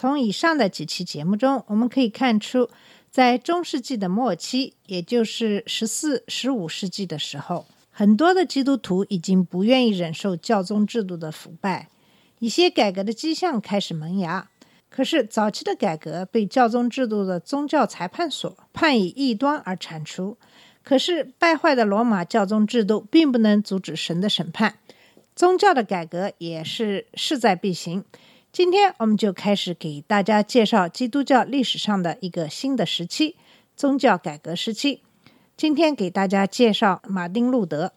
从以上的几期节目中，我们可以看出，在中世纪的末期，也就是十四、十五世纪的时候，很多的基督徒已经不愿意忍受教宗制度的腐败，一些改革的迹象开始萌芽。可是，早期的改革被教宗制度的宗教裁判所判以异端而铲除。可是，败坏的罗马教宗制度并不能阻止神的审判，宗教的改革也是势在必行。今天我们就开始给大家介绍基督教历史上的一个新的时期——宗教改革时期。今天给大家介绍马丁·路德。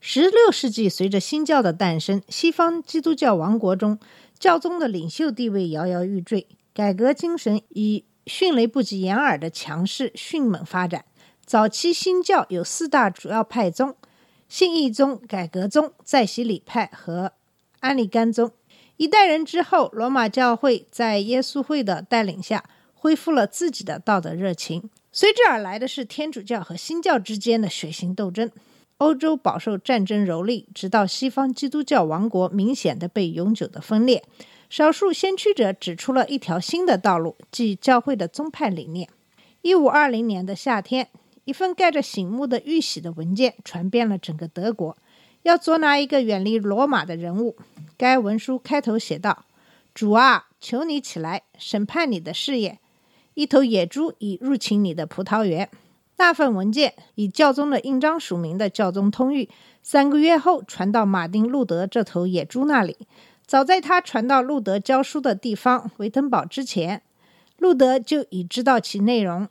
十六世纪，随着新教的诞生，西方基督教王国中，教宗的领袖地位摇摇欲坠，改革精神以迅雷不及掩耳的强势迅猛发展。早期新教有四大主要派宗：信义宗、改革宗、再洗礼派和安利甘宗。一代人之后，罗马教会在耶稣会的带领下，恢复了自己的道德热情。随之而来的是天主教和新教之间的血腥斗争。欧洲饱受战争蹂躏，直到西方基督教王国明显的被永久的分裂。少数先驱者指出了一条新的道路，即教会的宗派理念。一五二零年的夏天，一份盖着醒目的玉玺的文件传遍了整个德国，要捉拿一个远离罗马的人物。该文书开头写道：“主啊，求你起来审判你的事业。一头野猪已入侵你的葡萄园。”那份文件以教宗的印章署名的教宗通谕，三个月后传到马丁·路德这头野猪那里。早在他传到路德教书的地方维登堡之前，路德就已知道其内容。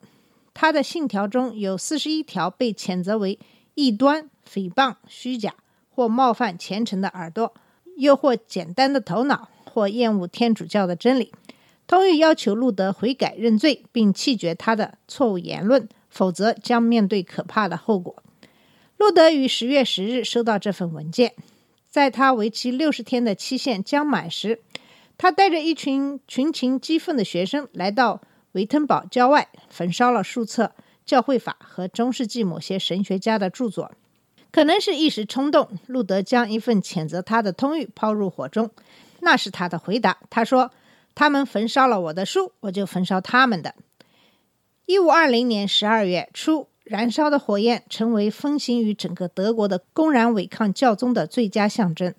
他的信条中有四十一条被谴责为异端、诽谤、虚假或冒犯虔诚的耳朵，又或简单的头脑，或厌恶天主教的真理。通谕要求路德悔改认罪，并弃绝他的错误言论，否则将面对可怕的后果。路德于十月十日收到这份文件，在他为期六十天的期限将满时，他带着一群群情激愤的学生来到维滕堡郊外，焚烧了数册教会法和中世纪某些神学家的著作。可能是一时冲动，路德将一份谴责他的通谕抛入火中。那是他的回答。他说：“他们焚烧了我的书，我就焚烧他们的。”一五二零年十二月初，燃烧的火焰成为风行于整个德国的公然违抗教宗的最佳象征。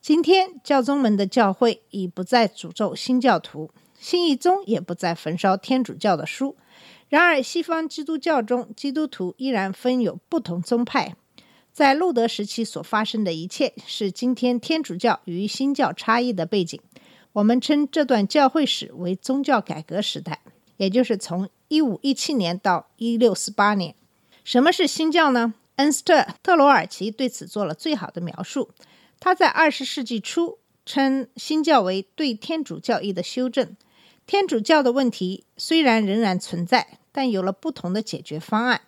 今天，教宗们的教会已不再诅咒新教徒，新一宗也不再焚烧天主教的书。然而，西方基督教中，基督徒依然分有不同宗派。在路德时期所发生的一切，是今天天主教与新教差异的背景。我们称这段教会史为宗教改革时代，也就是从一五一七年到一六四八年。什么是新教呢？恩斯特·特罗尔奇对此做了最好的描述。他在二十世纪初称新教为对天主教义的修正。天主教的问题虽然仍然存在，但有了不同的解决方案。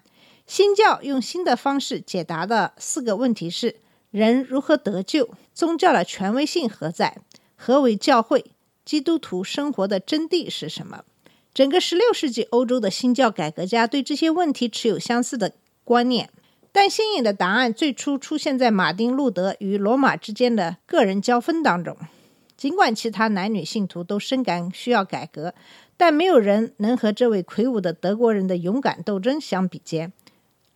新教用新的方式解答的四个问题是：人如何得救？宗教的权威性何在？何为教会？基督徒生活的真谛是什么？整个16世纪欧洲的新教改革家对这些问题持有相似的观念，但新颖的答案最初出现在马丁·路德与罗马之间的个人交锋当中。尽管其他男女信徒都深感需要改革，但没有人能和这位魁梧的德国人的勇敢斗争相比肩。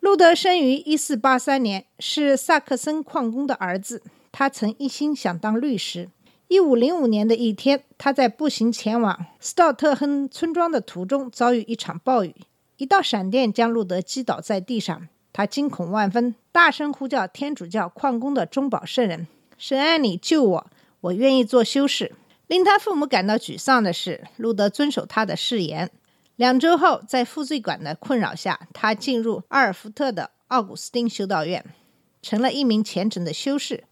路德生于1483年，是萨克森矿工的儿子。他曾一心想当律师。1505年的一天，他在步行前往斯道特亨村庄的途中遭遇一场暴雨，一道闪电将路德击倒在地上。他惊恐万分，大声呼叫天主教矿工的中保圣人：“神啊，你救我！我愿意做修士。”令他父母感到沮丧的是，路德遵守他的誓言。两周后，在负罪感的困扰下，他进入阿尔福特的奥古斯丁修道院，成了一名虔诚的修士。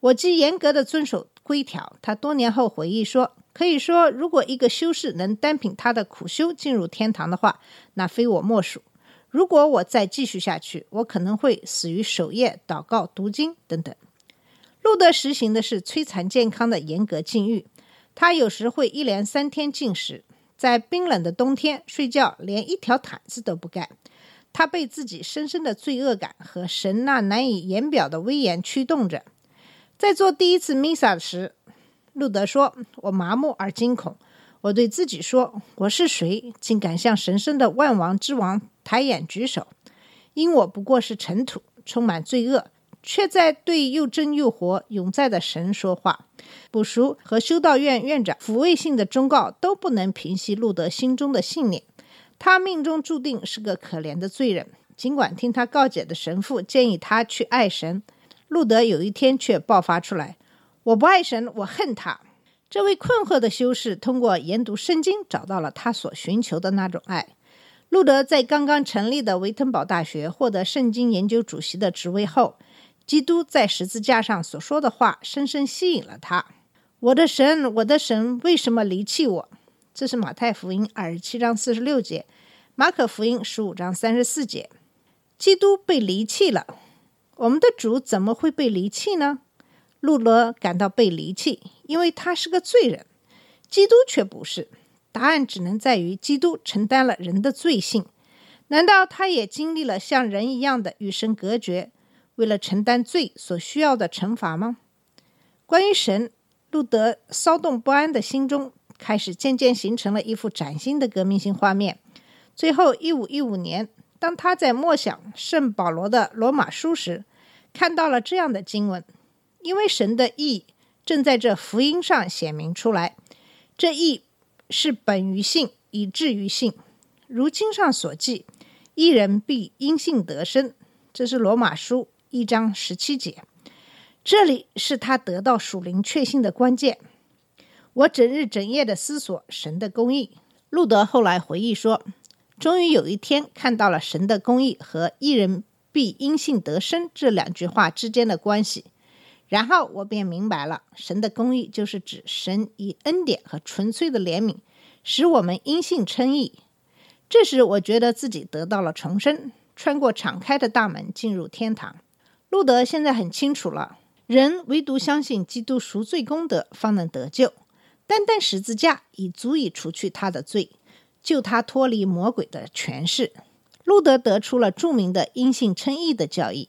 我既严格的遵守规条，他多年后回忆说，可以说，如果一个修士能单凭他的苦修进入天堂的话，那非我莫属。如果我再继续下去，我可能会死于守夜、祷告、读经等等。路德实行的是摧残健康的严格禁欲，他有时会一连三天禁食，在冰冷的冬天睡觉连一条毯子都不盖。他被自己深深的罪恶感和神那难以言表的威严驱动着。在做第一次弥撒时，路德说：“我麻木而惊恐。我对自己说：我是谁，竟敢向神圣的万王之王抬眼举手？因我不过是尘土，充满罪恶，却在对又真又活、永在的神说话。卜熟和修道院院长抚慰性的忠告都不能平息路德心中的信念。他命中注定是个可怜的罪人。尽管听他告解的神父建议他去爱神，路德有一天却爆发出来。”我不爱神，我恨他。这位困惑的修士通过研读圣经，找到了他所寻求的那种爱。路德在刚刚成立的维滕堡大学获得圣经研究主席的职位后，基督在十字架上所说的话深深吸引了他。我的神，我的神，为什么离弃我？这是马太福音二十七章四十六节，马可福音十五章三十四节。基督被离弃了，我们的主怎么会被离弃呢？路罗感到被离弃，因为他是个罪人，基督却不是。答案只能在于基督承担了人的罪性。难道他也经历了像人一样的与神隔绝，为了承担罪所需要的惩罚吗？关于神，路德骚动不安的心中开始渐渐形成了一幅崭新的革命性画面。最后，一五一五年，当他在默想圣保罗的罗马书时，看到了这样的经文。因为神的意正在这福音上显明出来，这意是本于信，以至于信。如经上所记，一人必因信得生。这是罗马书一章十七节。这里是他得到属灵确信的关键。我整日整夜的思索神的公义。路德后来回忆说，终于有一天看到了神的公义和“一人必因信得生”这两句话之间的关系。然后我便明白了，神的公义就是指神以恩典和纯粹的怜悯，使我们因信称义。这时我觉得自己得到了重生，穿过敞开的大门进入天堂。路德现在很清楚了，人唯独相信基督赎罪功德，方能得救。单单十字架已足以除去他的罪，救他脱离魔鬼的权势。路德得出了著名的因信称义的教义。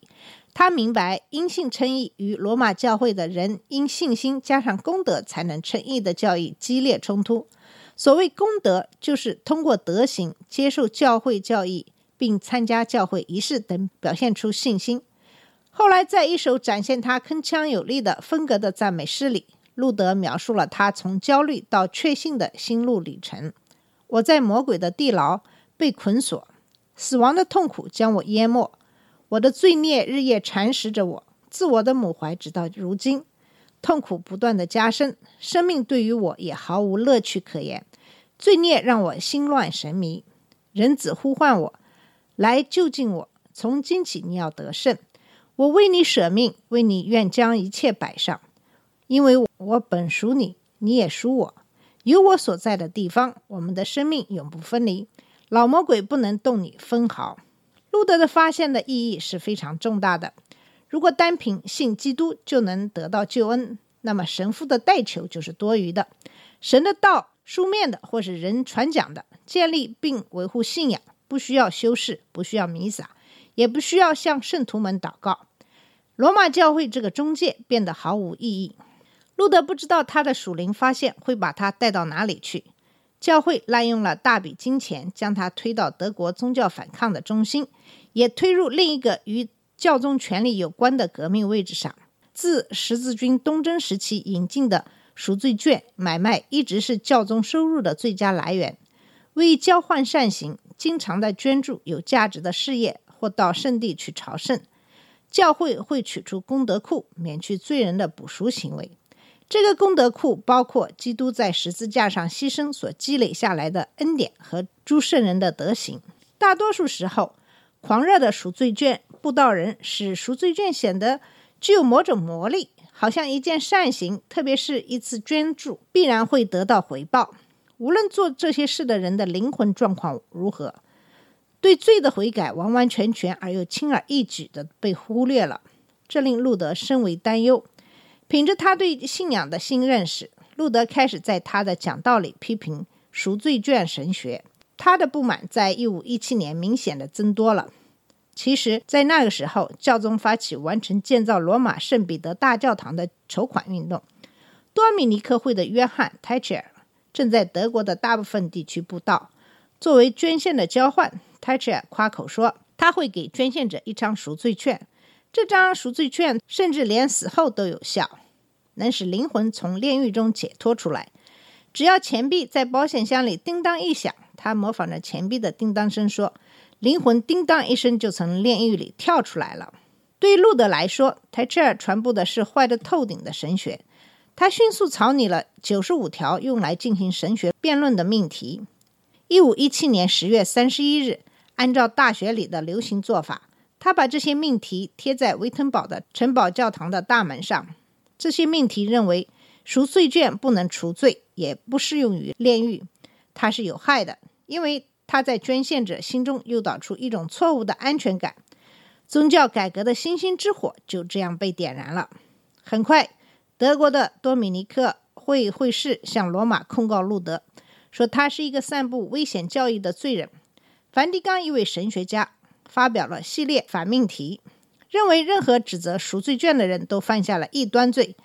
他明白因信称义与罗马教会的人因信心加上功德才能称义的教义激烈冲突。所谓功德，就是通过德行接受教会教义，并参加教会仪式等，表现出信心。后来，在一首展现他铿锵有力的风格的赞美诗里，路德描述了他从焦虑到确信的心路历程。我在魔鬼的地牢被捆锁，死亡的痛苦将我淹没。我的罪孽日夜蚕食着我，自我的母怀直到如今，痛苦不断的加深，生命对于我也毫无乐趣可言。罪孽让我心乱神迷，人子呼唤我来救尽我。从今起，你要得胜，我为你舍命，为你愿将一切摆上，因为我本属你，你也属我。有我所在的地方，我们的生命永不分离，老魔鬼不能动你分毫。路德的发现的意义是非常重大的。如果单凭信基督就能得到救恩，那么神父的代求就是多余的。神的道，书面的或是人传讲的，建立并维护信仰，不需要修饰，不需要弥撒，也不需要向圣徒们祷告。罗马教会这个中介变得毫无意义。路德不知道他的属灵发现会把他带到哪里去。教会滥用了大笔金钱，将他推到德国宗教反抗的中心，也推入另一个与教宗权力有关的革命位置上。自十字军东征时期引进的赎罪券买卖，一直是教宗收入的最佳来源。为交换善行，经常的捐助有价值的事业，或到圣地去朝圣。教会会取出功德库，免去罪人的补赎行为。这个功德库包括基督在十字架上牺牲所积累下来的恩典和诸圣人的德行。大多数时候，狂热的赎罪券布道人使赎罪券显得具有某种魔力，好像一件善行，特别是一次捐助，必然会得到回报。无论做这些事的人的灵魂状况如何，对罪的悔改完完全全而又轻而易举的被忽略了，这令路德深为担忧。凭着他对信仰的新认识，路德开始在他的讲道里批评赎罪券神学。他的不满在一五一七年明显的增多了。其实，在那个时候，教宗发起完成建造罗马圣彼得大教堂的筹款运动。多米尼克会的约翰·泰切尔正在德国的大部分地区布道，作为捐献的交换。泰切尔夸口说，他会给捐献者一张赎罪券，这张赎罪券甚至连死后都有效，能使灵魂从炼狱中解脱出来。只要钱币在保险箱里叮当一响。他模仿着钱币的叮当声说：“灵魂叮当一声就从炼狱里跳出来了。”对路德来说，泰彻尔传播的是坏的透顶的神学。他迅速草拟了九十五条用来进行神学辩论的命题。一五一七年十月三十一日，按照大学里的流行做法，他把这些命题贴在维滕堡的城堡教堂的大门上。这些命题认为，赎罪券不能除罪，也不适用于炼狱。它是有害的，因为它在捐献者心中诱导出一种错误的安全感。宗教改革的星星之火就这样被点燃了。很快，德国的多米尼克会会士向罗马控告路德，说他是一个散布危险教义的罪人。梵蒂冈一位神学家发表了系列反命题，认为任何指责赎罪券的人都犯下了异端罪。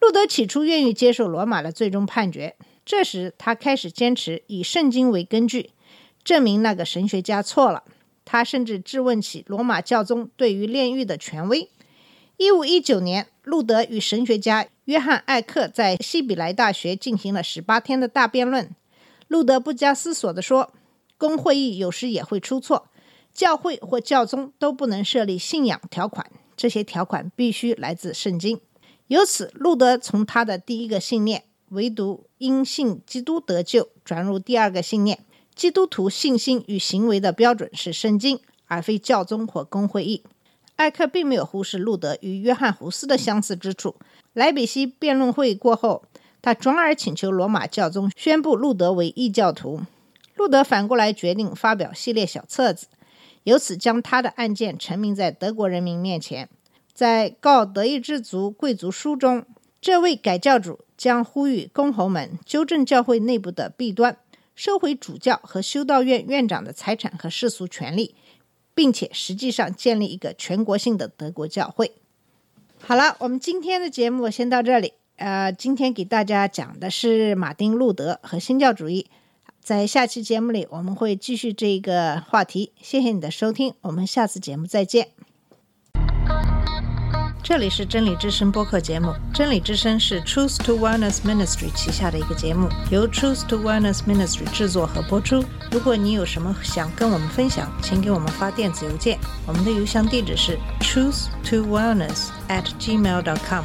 路德起初愿意接受罗马的最终判决。这时，他开始坚持以圣经为根据，证明那个神学家错了。他甚至质问起罗马教宗对于炼狱的权威。一五一九年，路德与神学家约翰·艾克在西比莱大学进行了十八天的大辩论。路德不加思索地说：“公会议有时也会出错，教会或教宗都不能设立信仰条款，这些条款必须来自圣经。”由此，路德从他的第一个信念。唯独因信基督得救，转入第二个信念：基督徒信心与行为的标准是圣经，而非教宗或公会议。艾克并没有忽视路德与约翰胡斯的相似之处。莱比锡辩论会过后，他转而请求罗马教宗宣布路德为异教徒。路德反过来决定发表系列小册子，由此将他的案件陈明在德国人民面前。在《告德意志族贵族书》中，这位改教主。将呼吁公侯们纠正教会内部的弊端，收回主教和修道院院长的财产和世俗权利，并且实际上建立一个全国性的德国教会。好了，我们今天的节目先到这里。呃，今天给大家讲的是马丁·路德和新教主义。在下期节目里，我们会继续这个话题。谢谢你的收听，我们下次节目再见。这里是真理之声播客节目。真理之声是 Truth to Wellness Ministry 旗下的一个节目，由 Truth to Wellness Ministry 制作和播出。如果你有什么想跟我们分享，请给我们发电子邮件，我们的邮箱地址是 truth to wellness at gmail dot com。